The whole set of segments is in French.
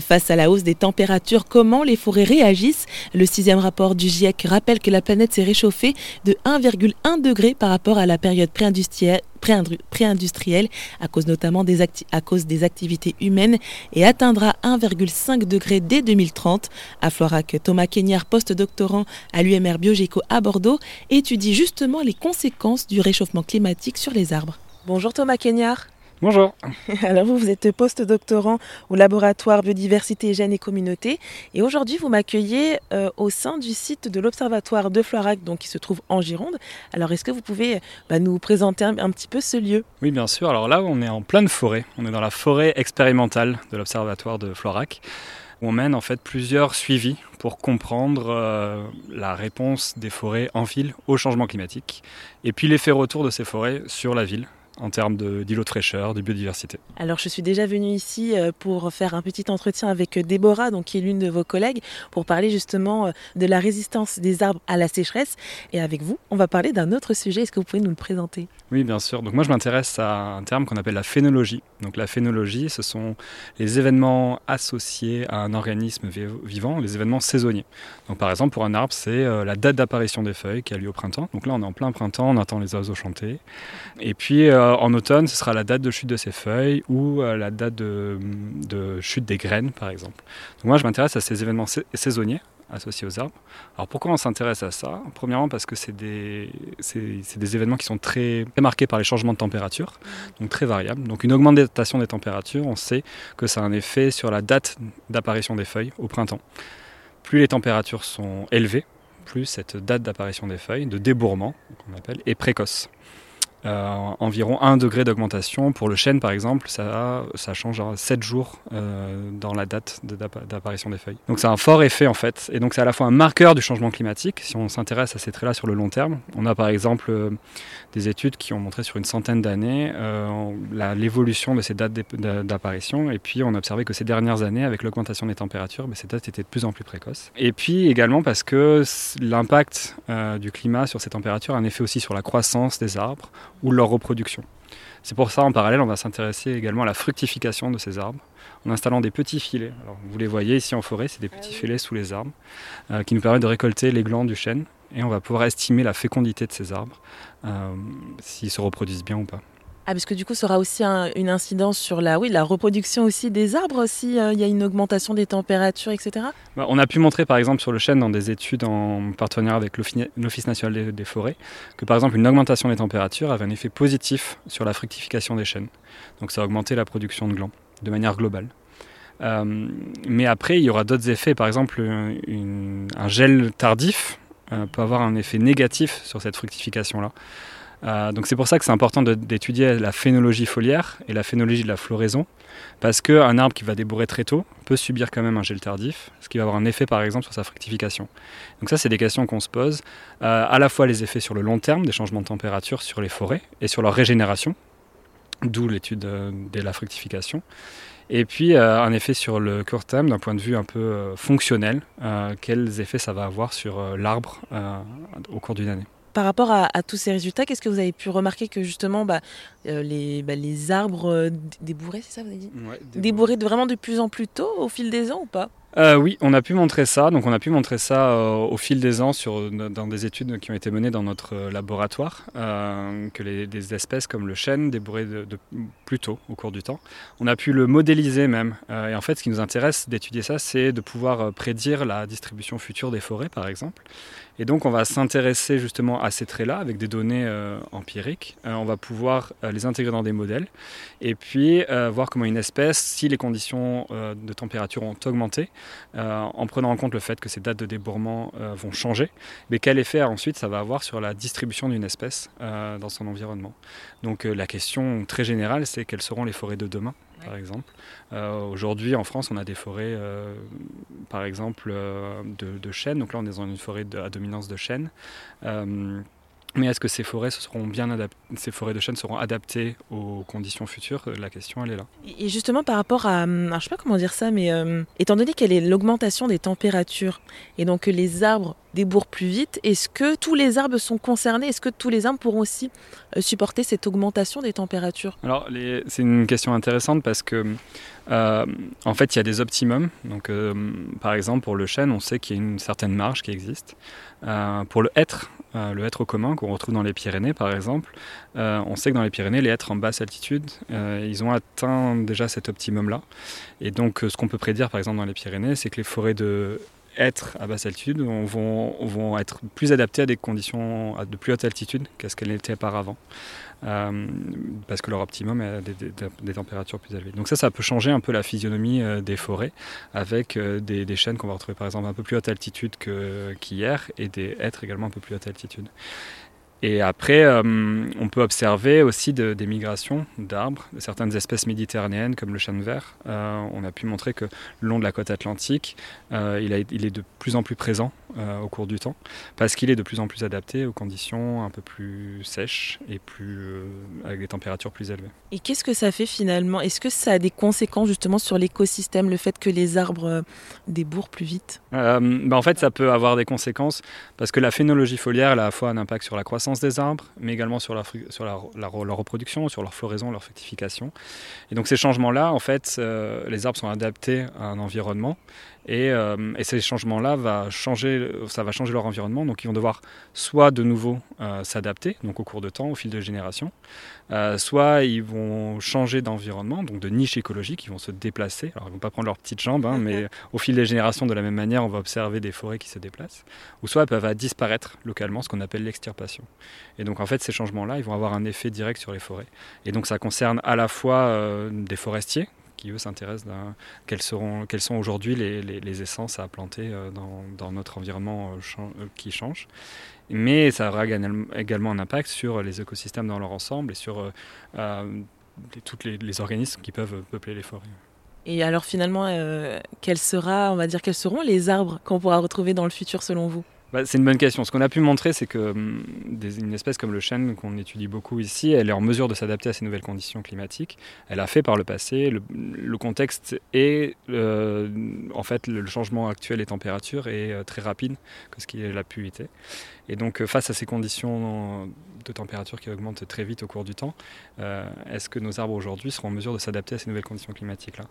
Face à la hausse des températures, comment les forêts réagissent? Le sixième rapport du GIEC rappelle que la planète s'est réchauffée de 1,1 degré par rapport à la période préindustrielle à cause notamment des activités humaines et atteindra 1,5 degré dès 2030. À Florac, Thomas Kenyard, post-doctorant à l'UMR Biogéco à Bordeaux, étudie justement les conséquences du réchauffement climatique sur les arbres. Bonjour Thomas Kenyard. Bonjour. Alors vous, vous êtes post-doctorant au laboratoire Biodiversité, Gènes et Communauté. Et aujourd'hui, vous m'accueillez euh, au sein du site de l'Observatoire de Florac, donc qui se trouve en Gironde. Alors est-ce que vous pouvez bah, nous présenter un, un, petit peu ce lieu? Oui, bien sûr. Alors là, on est en pleine forêt. On est dans la forêt expérimentale de l'Observatoire de Florac. Où on mène en fait plusieurs suivis pour comprendre euh, la réponse des forêts en ville au changement climatique et puis l'effet retour de ces forêts sur la ville en termes d'îlots de, fraîcheur, de biodiversité. Alors je suis déjà venue ici euh, pour faire un petit entretien avec Déborah, donc, qui est l'une de vos collègues, pour parler justement euh, de la résistance des arbres à la sécheresse. Et avec vous, on va parler d'un autre sujet. Est-ce que vous pouvez nous le présenter? Oui, bien sûr. Donc moi je m'intéresse à un terme qu'on appelle la phénologie. Donc la phénologie, ce sont les événements associés à un organisme vivant, les événements saisonniers. Donc par exemple pour un arbre, c'est euh, la date d'apparition des feuilles qui a lieu au printemps. Donc là on est en plein printemps, on entend les oiseaux chanter. Et puis euh, en automne, ce sera la date de chute de ses feuilles ou euh, la date de, chute des graines, par exemple. Donc moi, je m'intéresse à ces événements saisonniers associés aux arbres. Alors pourquoi on s'intéresse à ça? Premièrement parce que c'est des, des, événements qui sont très, marqués par les changements de température, donc très variables. Donc une augmentation des températures, on sait que ça a un effet sur la date d'apparition des feuilles au printemps. Plus les températures sont élevées, plus cette date d'apparition des feuilles, de débourrement, qu'on appelle, est précoce. Euh, environ 1 degré d'augmentation. Pour le chêne, par exemple, ça, change à 7 jours euh, dans la date d'apparition des feuilles. Donc c'est un fort effet en fait. Et donc c'est à la fois un marqueur du changement climatique, si on s'intéresse à ces traits-là sur le long terme. On a par exemple euh, des études qui ont montré sur une centaine d'années l'évolution de ces dates d'apparition. Et puis on a observé que ces dernières années, avec l'augmentation des températures, ben, ces dates étaient de plus en plus précoces. Et puis également parce que l'impact du climat sur ces températures a un effet aussi sur la croissance des arbres ou leur reproduction. C'est pour ça, en parallèle, on va s'intéresser également à la fructification de ces arbres en installant des petits filets. Alors, vous les voyez ici en forêt, c'est des petits ah filets sous les arbres euh, qui nous permettent de récolter les glands du chêne et on va pouvoir estimer la fécondité de ces arbres, euh, s'ils se reproduisent bien ou pas. Ah, parce que du coup, ça aura aussi une incidence sur la, reproduction aussi des arbres, s'il euh, y a une augmentation des températures, etc. Bah, on a pu montrer, par exemple, sur le chêne, dans des études en partenariat avec l'Office national des, forêts, que par exemple, une augmentation des températures avait un effet positif sur la fructification des chênes. Donc ça a augmenté la production de glands, de manière globale. Euh, mais après, il y aura d'autres effets. Par exemple, un gel tardif euh, peut avoir un effet négatif sur cette fructification-là. Euh, donc c'est pour ça que c'est important d'étudier la phénologie foliaire et la phénologie de la floraison, parce qu'un arbre qui va débourrer très tôt peut subir quand même un gel tardif, ce qui va avoir un effet par exemple sur sa fructification. Donc ça c'est des questions qu'on se pose, euh, à la fois les effets sur le long terme des changements de température sur les forêts et sur leur régénération, d'où l'étude de, la fructification, et puis euh, un effet sur le court terme d'un point de vue un peu fonctionnel, quels effets ça va avoir sur l'arbre au cours d'une année. Par rapport à, tous ces résultats, qu'est-ce que vous avez pu remarquer que justement bah, euh, les, bah, les, arbres euh, débourrés, c'est ça vous avez dit? Débourrés vraiment de plus en plus tôt au fil des ans ou pas? Euh, oui, on a pu montrer ça. Donc, on a pu montrer ça au fil des ans sur, dans des études qui ont été menées dans notre laboratoire, que les, des espèces comme le chêne débourraient de, plus tôt au cours du temps. On a pu le modéliser même. et en fait, ce qui nous intéresse d'étudier ça, c'est de pouvoir prédire la distribution future des forêts, par exemple. Et donc on va s'intéresser justement à ces traits-là avec des données euh, empiriques. Euh, on va pouvoir euh, les intégrer dans des modèles et puis voir comment une espèce, si les conditions de température ont augmenté, en prenant en compte le fait que ces dates de débourrement vont changer, mais quel effet ensuite ça va avoir sur la distribution d'une espèce dans son environnement? Donc la question très générale, c'est quelles seront les forêts de demain par exemple? Euh, aujourd'hui, en France, on a des forêts, euh, par exemple, euh, de, chênes. Donc là, on est dans une forêt à dominance de chênes. Mais est-ce que ces forêts, seront bien ces forêts de chênes seront adaptées aux conditions futures? La question, elle est là. Et justement, par rapport à, je ne sais pas comment dire ça, mais étant donné qu'elle est l'augmentation des températures et donc que les arbres des bourgs plus vite. Est-ce que tous les arbres sont concernés? Est-ce que tous les arbres pourront aussi supporter cette augmentation des températures? Alors, c'est une question intéressante parce que euh, en fait, il y a des optimums. Donc, euh, par exemple, pour le chêne, on sait qu'il y a une certaine marge qui existe. Euh, pour le hêtre, le hêtre commun qu'on retrouve dans les Pyrénées, par exemple, on sait que dans les Pyrénées, les hêtres en basse altitude, ils ont atteint déjà cet optimum-là. Et donc, ce qu'on peut prédire, par exemple, dans les Pyrénées, c'est que les forêts de hêtres à basse altitude vont, vont être plus adaptées à des conditions de plus haute altitude qu'à ce qu'elles étaient auparavant. Euh, parce que leur optimum est des, températures plus élevées. Donc ça, ça peut changer un peu la physionomie euh, des forêts avec euh, des, des chênes qu'on va retrouver par exemple un peu plus haute altitude qu'hier et des hêtres également un peu plus haute altitude. Et après, euh, on peut observer aussi des migrations d'arbres, de certaines espèces méditerranéennes comme le chêne vert. Euh, on a pu montrer que le long de la côte atlantique, euh, il, est de plus en plus présent au cours du temps, parce qu'il est de plus en plus adapté aux conditions un peu plus sèches et plus, avec des températures plus élevées. Et qu'est-ce que ça fait finalement? Est-ce que ça a des conséquences justement sur l'écosystème, le fait que les arbres débourrent plus vite? Bah En fait, ça peut avoir des conséquences, parce que la phénologie foliaire a à la fois un impact sur la croissance des arbres, mais également sur, la, sur la, leur reproduction, sur leur floraison, leur fructification. Et donc ces changements-là, en fait, euh, les arbres sont adaptés à un environnement et, euh, et, ces changements-là va changer, ça va changer leur environnement. Donc ils vont devoir soit de nouveau euh, s'adapter, donc au cours de temps, au fil de générations, euh, soit ils vont changer d'environnement, donc de niche écologique, ils vont se déplacer. Alors ils vont pas prendre leurs petites jambes, hein, mais au fil des générations, de la même manière, on va observer des forêts qui se déplacent. Ou soit elles peuvent disparaître localement, ce qu'on appelle l'extirpation. Et donc en fait, ces changements-là, ils vont avoir un effet direct sur les forêts. Et donc ça concerne à la fois des forestiers qui eux s'intéressent à quelles, seront, quelles sont aujourd'hui les, essences à planter euh, dans, notre environnement euh, euh, qui change. Mais ça aura également un impact sur les écosystèmes dans leur ensemble et sur tous les, organismes qui peuvent peupler les forêts. Et alors finalement, quels sera, on va dire, quels seront les arbres qu'on pourra retrouver dans le futur selon vous? Bah, c'est une bonne question. Ce qu'on a pu montrer, c'est que hum, espèce comme le chêne, qu'on étudie beaucoup ici, elle est en mesure de s'adapter à ces nouvelles conditions climatiques. Elle a fait par le passé. Le, contexte est, euh, en fait, le changement actuel des températures est euh, très rapide que ce qu'il a pu être. Et donc, euh, face à ces conditions de température qui augmentent très vite au cours du temps, est-ce que nos arbres aujourd'hui seront en mesure de s'adapter à ces nouvelles conditions climatiques-là?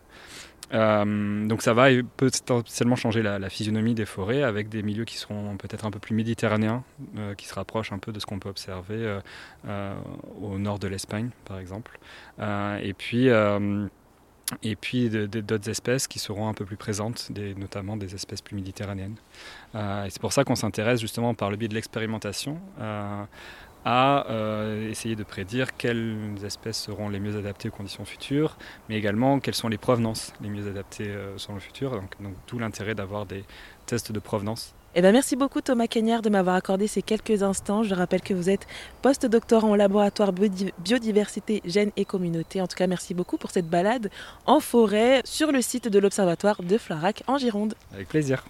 Donc, ça va potentiellement changer la, la, physionomie des forêts avec des milieux qui seront peut-être un peu plus méditerranéens, qui se rapprochent un peu de ce qu'on peut observer au nord de l'Espagne, par exemple. et puis et puis d'autres espèces qui seront un peu plus présentes, notamment des espèces plus méditerranéennes. Euh, c'est pour ça qu'on s'intéresse justement par le biais de l'expérimentation euh, à euh, essayer de prédire quelles espèces seront les mieux adaptées aux conditions futures, mais également quelles sont les provenances les mieux adaptées sur le futur. Donc, donc tout l'intérêt d'avoir des tests de provenance eh ben, merci beaucoup Thomas Cagnard de m'avoir accordé ces quelques instants. Je rappelle que vous êtes post-doctorant au laboratoire biodiversité, gènes et communauté. En tout cas, merci beaucoup pour cette balade en forêt sur le site de l'Observatoire de Flarac en Gironde. Avec plaisir.